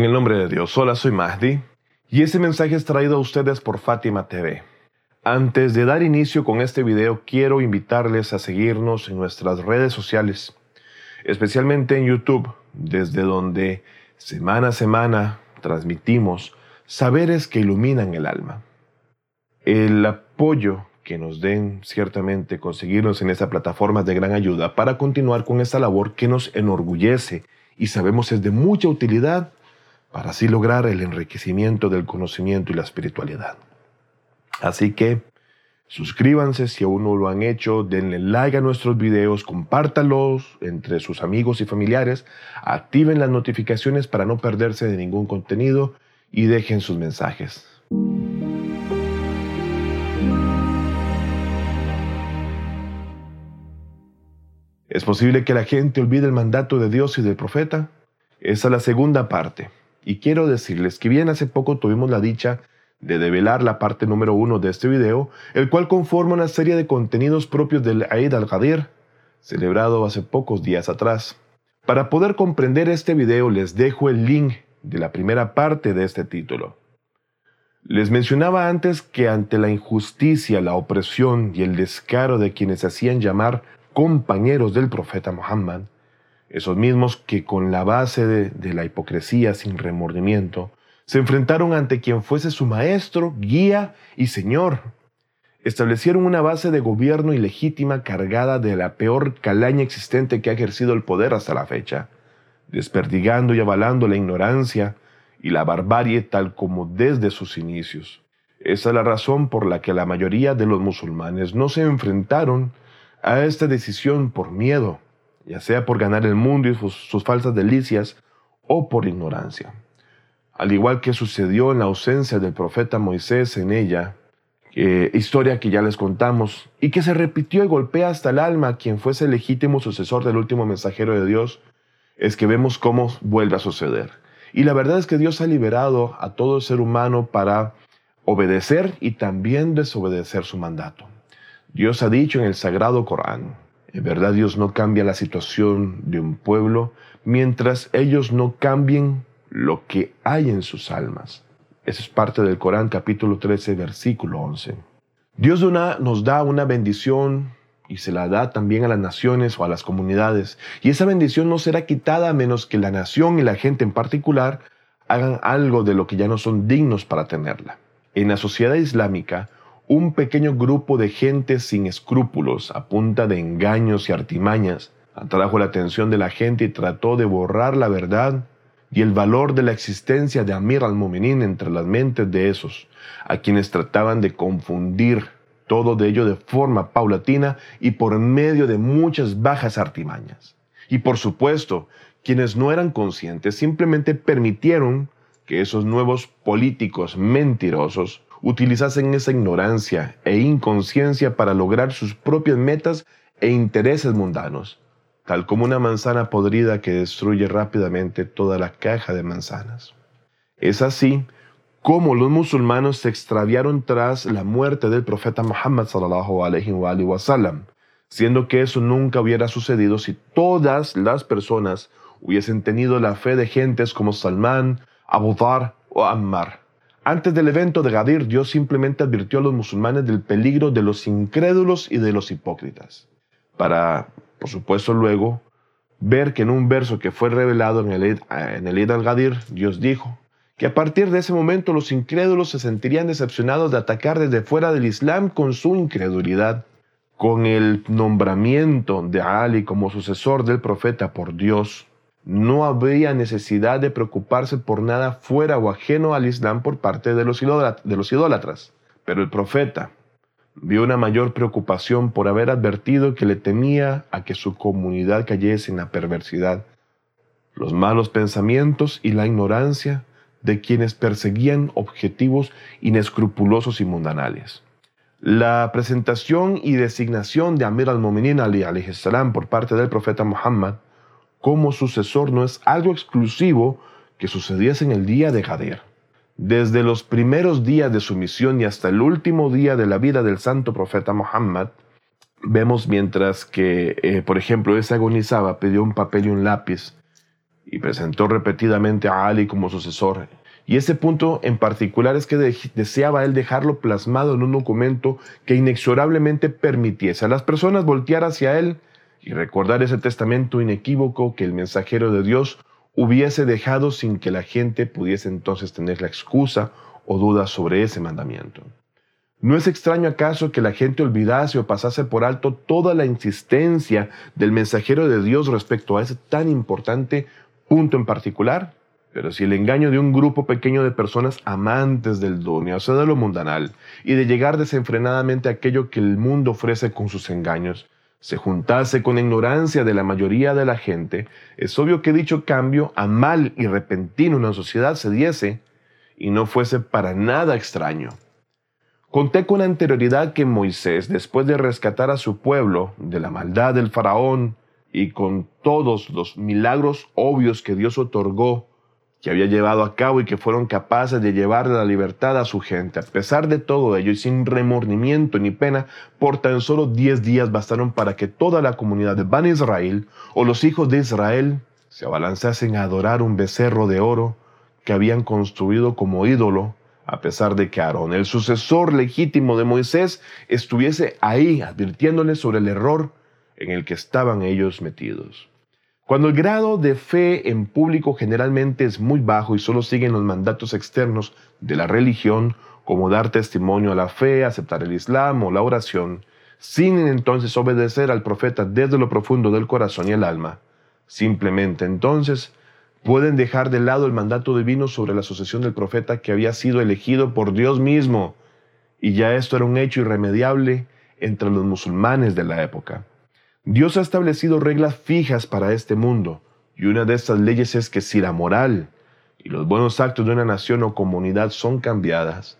En el nombre de Dios, hola, soy Mahdi y este mensaje es traído a ustedes por Fátima TV. Antes de dar inicio con este video, quiero invitarles a seguirnos en nuestras redes sociales, especialmente en YouTube, desde donde semana a semana transmitimos saberes que iluminan el alma. El apoyo que nos den ciertamente conseguirnos en esta plataforma de gran ayuda para continuar con esta labor que nos enorgullece y sabemos es de mucha utilidad para así lograr el enriquecimiento del conocimiento y la espiritualidad. Así que suscríbanse si aún no lo han hecho, denle like a nuestros videos, compártalos entre sus amigos y familiares, activen las notificaciones para no perderse de ningún contenido y dejen sus mensajes. ¿Es posible que la gente olvide el mandato de Dios y del profeta? Esa es la segunda parte. Y quiero decirles que bien hace poco tuvimos la dicha de develar la parte número uno de este video, el cual conforma una serie de contenidos propios del Eid al-Ghadir, celebrado hace pocos días atrás. Para poder comprender este video les dejo el link de la primera parte de este título. Les mencionaba antes que ante la injusticia, la opresión y el descaro de quienes se hacían llamar compañeros del profeta Muhammad, esos mismos que con la base de, la hipocresía sin remordimiento, se enfrentaron ante quien fuese su maestro, guía y señor. Establecieron una base de gobierno ilegítima cargada de la peor calaña existente que ha ejercido el poder hasta la fecha, desperdigando y avalando la ignorancia y la barbarie tal como desde sus inicios. Esa es la razón por la que la mayoría de los musulmanes no se enfrentaron a esta decisión por miedo, ya sea por ganar el mundo y sus, falsas delicias o por ignorancia. Al igual que sucedió en la ausencia del profeta Moisés en ella, historia que ya les contamos, y que se repitió y golpea hasta el alma a quien fuese el legítimo sucesor del último mensajero de Dios, es que vemos cómo vuelve a suceder. Y la verdad es que Dios ha liberado a todo ser humano para obedecer y también desobedecer su mandato. Dios ha dicho en el Sagrado Corán, en verdad Dios no cambia la situación de un pueblo mientras ellos no cambien lo que hay en sus almas. Eso es parte del Corán capítulo 13 versículo 11. Dios nos da una bendición y se la da también a las naciones o a las comunidades. Y esa bendición no será quitada a menos que la nación y la gente en particular hagan algo de lo que ya no son dignos para tenerla. En la sociedad islámica, un pequeño grupo de gente sin escrúpulos, a punta de engaños y artimañas, atrajo la atención de la gente y trató de borrar la verdad y el valor de la existencia de Amir al-Mu'minin entre las mentes de esos, a quienes trataban de confundir todo de ello de forma paulatina y por medio de muchas bajas artimañas. Y por supuesto, quienes no eran conscientes simplemente permitieron que esos nuevos políticos mentirosos utilizasen esa ignorancia e inconsciencia para lograr sus propias metas e intereses mundanos, tal como una manzana podrida que destruye rápidamente toda la caja de manzanas. Es así como los musulmanes se extraviaron tras la muerte del profeta Muhammad sallallahu alaihi wa siendo que eso nunca hubiera sucedido si todas las personas hubiesen tenido la fe de gentes como Salman, Abu Dhar o Ammar. Antes del evento de Gadir, Dios simplemente advirtió a los musulmanes del peligro de los incrédulos y de los hipócritas. Para, por supuesto, luego ver que en un verso que fue revelado en el, al-Gadir, Dios dijo que a partir de ese momento los incrédulos se sentirían decepcionados de atacar desde fuera del Islam con su incredulidad. Con el nombramiento de Ali como sucesor del profeta por Dios, no habría necesidad de preocuparse por nada fuera o ajeno al Islam por parte de los, idólatras. Pero el profeta vio una mayor preocupación por haber advertido que le temía a que su comunidad cayese en la perversidad, los malos pensamientos y la ignorancia de quienes perseguían objetivos inescrupulosos y mundanales. La presentación y designación de Amir al-Mu'minin Ali por parte del profeta Muhammad como sucesor no es algo exclusivo que sucediese en el día de Gadir. Desde los primeros días de su misión y hasta el último día de la vida del santo profeta Muhammad, vemos mientras que, eh, por ejemplo, ese agonizaba, pidió un papel y un lápiz y presentó repetidamente a Ali como sucesor. Y ese punto en particular es que deseaba él dejarlo plasmado en un documento que inexorablemente permitiese a las personas voltear hacia él y recordar ese testamento inequívoco que el mensajero de Dios hubiese dejado sin que la gente pudiese entonces tener la excusa o duda sobre ese mandamiento. ¿No es extraño acaso que la gente olvidase o pasase por alto toda la insistencia del mensajero de Dios respecto a ese tan importante punto en particular? Pero si el engaño de un grupo pequeño de personas amantes del donio, o de lo mundanal, y de llegar desenfrenadamente a aquello que el mundo ofrece con sus engaños, se juntase con ignorancia de la mayoría de la gente, es obvio que dicho cambio a mal y repentino en la sociedad se diese y no fuese para nada extraño. Conté con anterioridad que Moisés, después de rescatar a su pueblo de la maldad del faraón y con todos los milagros obvios que Dios otorgó, que había llevado a cabo y que fueron capaces de llevar la libertad a su gente, a pesar de todo ello y sin remordimiento ni pena, por tan solo diez días bastaron para que toda la comunidad de Ban Israel o los hijos de Israel se abalanzasen a adorar un becerro de oro que habían construido como ídolo a pesar de que Aarón, el sucesor legítimo de Moisés, estuviese ahí advirtiéndoles sobre el error en el que estaban ellos metidos. Cuando el grado de fe en público generalmente es muy bajo y solo siguen los mandatos externos de la religión, como dar testimonio a la fe, aceptar el Islam o la oración, sin entonces obedecer al profeta desde lo profundo del corazón y el alma, simplemente entonces pueden dejar de lado el mandato divino sobre la sucesión del profeta que había sido elegido por Dios mismo, y ya esto era un hecho irremediable entre los musulmanes de la época. Dios ha establecido reglas fijas para este mundo, y una de estas leyes es que si la moral y los buenos actos de una nación o comunidad son cambiadas,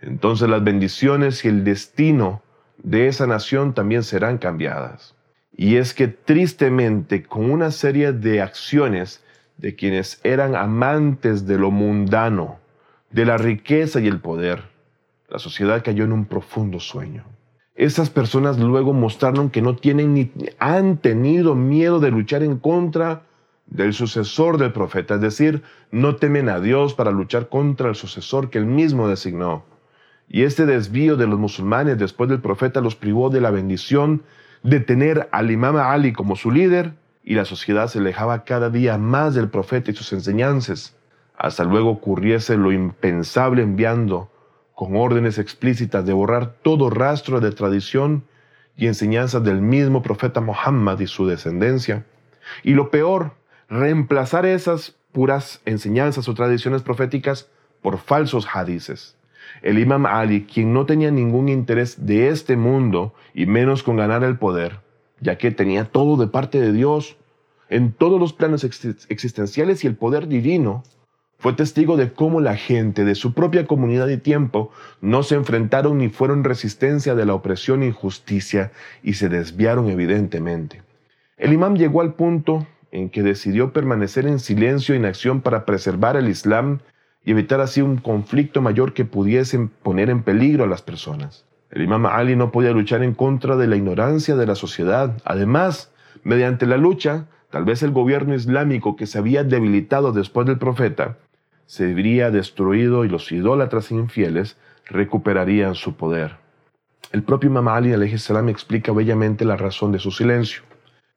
entonces las bendiciones y el destino de esa nación también serán cambiadas. Y es que tristemente, con una serie de acciones, de quienes eran amantes de lo mundano, de la riqueza y el poder, la sociedad cayó en un profundo sueño. Esas personas luego mostraron que no tienen ni han tenido miedo de luchar en contra del sucesor del profeta, es decir, no temen a Dios para luchar contra el sucesor que él mismo designó. Y este desvío de los musulmanes después del profeta los privó de la bendición de tener al imam Ali como su líder y la sociedad se alejaba cada día más del profeta y sus enseñanzas, hasta luego ocurriese lo impensable enviando, con órdenes explícitas de borrar todo rastro de tradición y enseñanzas del mismo profeta Muhammad y su descendencia. Y lo peor, reemplazar esas puras enseñanzas o tradiciones proféticas por falsos hadices. El imam Ali, quien no tenía ningún interés de este mundo y menos con ganar el poder, ya que tenía todo de parte de Dios en todos los planos existenciales y el poder divino, fue testigo de cómo la gente de su propia comunidad y tiempo no se enfrentaron ni fueron resistencia de la opresión e injusticia y se desviaron evidentemente. El imam llegó al punto en que decidió permanecer en silencio e inacción para preservar el Islam y evitar así un conflicto mayor que pudiese poner en peligro a las personas. El imam Ali no podía luchar en contra de la ignorancia de la sociedad. Además, mediante la lucha, tal vez el gobierno islámico que se había debilitado después del profeta, se vería destruido y los idólatras infieles recuperarían su poder. El propio imam Ali salam explica bellamente la razón de su silencio.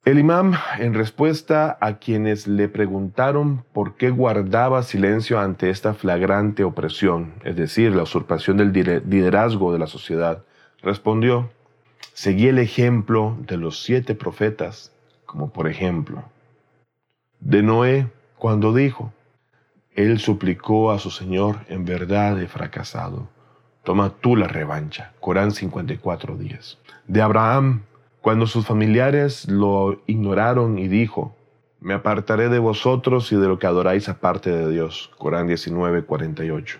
El imam, en respuesta a quienes le preguntaron por qué guardaba silencio ante esta flagrante opresión, es decir, la usurpación del liderazgo de la sociedad, respondió, seguí el ejemplo de los siete profetas, como por ejemplo, de Noé, cuando dijo, él suplicó a su Señor, en verdad he fracasado. Toma tú la revancha. Corán 54 días. De Abraham, cuando sus familiares lo ignoraron y dijo, me apartaré de vosotros y de lo que adoráis aparte de Dios. Corán 19, 48.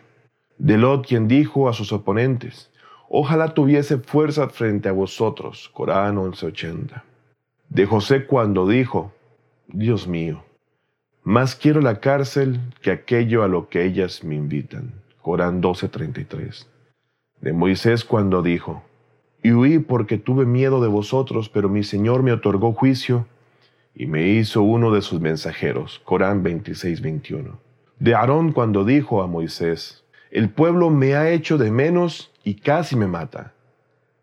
De Lot, quien dijo a sus oponentes, ojalá tuviese fuerza frente a vosotros. Corán 11.80. De José cuando dijo, Dios mío, más quiero la cárcel que aquello a lo que ellas me invitan. Corán 12.33. De Moisés cuando dijo, y huí porque tuve miedo de vosotros, pero mi Señor me otorgó juicio y me hizo uno de sus mensajeros. Corán 26, 21. De Aarón cuando dijo a Moisés, el pueblo me ha hecho de menos y casi me mata.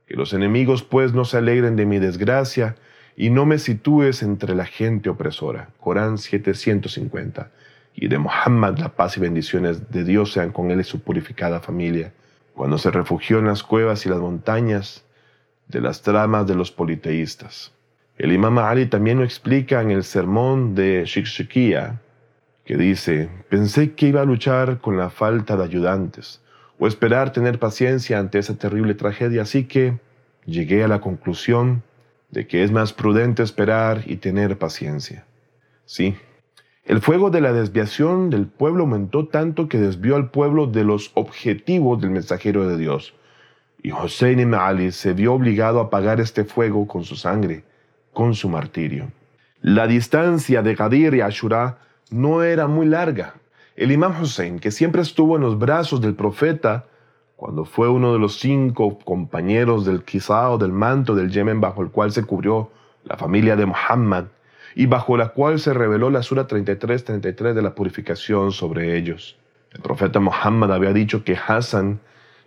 Que los enemigos pues no se alegren de mi desgracia y no me sitúes entre la gente opresora. Corán 750. Y de Muhammad la paz y bendiciones de Dios sean con él y su purificada familia. Cuando se refugió en las cuevas y las montañas de las tramas de los politeístas. El imam Ali también lo explica en el sermón de Shikshikia, que dice, pensé que iba a luchar con la falta de ayudantes o esperar tener paciencia ante esa terrible tragedia, así que llegué a la conclusión de que es más prudente esperar y tener paciencia. Sí, el fuego de la desviación del pueblo aumentó tanto que desvió al pueblo de los objetivos del mensajero de Dios. Y Hossein ibn Ali se vio obligado a apagar este fuego con su sangre, con su martirio. La distancia de Gadir y Ashura no era muy larga. El imam Hussein, que siempre estuvo en los brazos del profeta, cuando fue uno de los cinco compañeros del quizá del manto del Yemen bajo el cual se cubrió la familia de Muhammad y bajo la cual se reveló la Sura 33-33 de la purificación sobre ellos. El profeta Muhammad había dicho que Hassan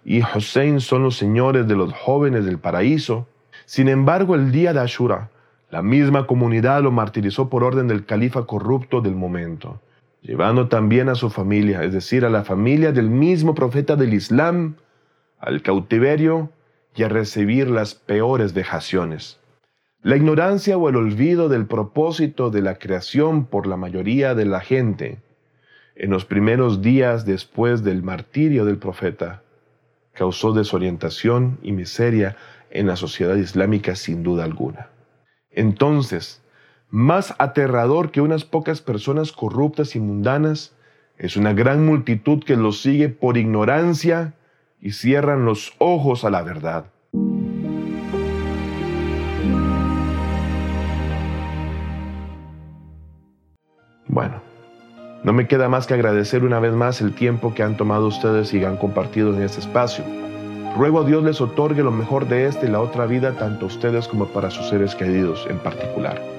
y Hussein son los señores de los jóvenes del paraíso. Sin embargo, el día de Ashura, la misma comunidad lo martirizó por orden del califa corrupto del momento llevando también a su familia, es decir, a la familia del mismo profeta del Islam, al cautiverio y a recibir las peores vejaciones. La ignorancia o el olvido del propósito de la creación por la mayoría de la gente en los primeros días después del martirio del profeta causó desorientación y miseria en la sociedad islámica sin duda alguna. Entonces, más aterrador que unas pocas personas corruptas y mundanas es una gran multitud que los sigue por ignorancia y cierran los ojos a la verdad. Bueno, no me queda más que agradecer una vez más el tiempo que han tomado ustedes y han compartido en este espacio. Ruego a Dios les otorgue lo mejor de esta y la otra vida tanto a ustedes como para sus seres queridos en particular.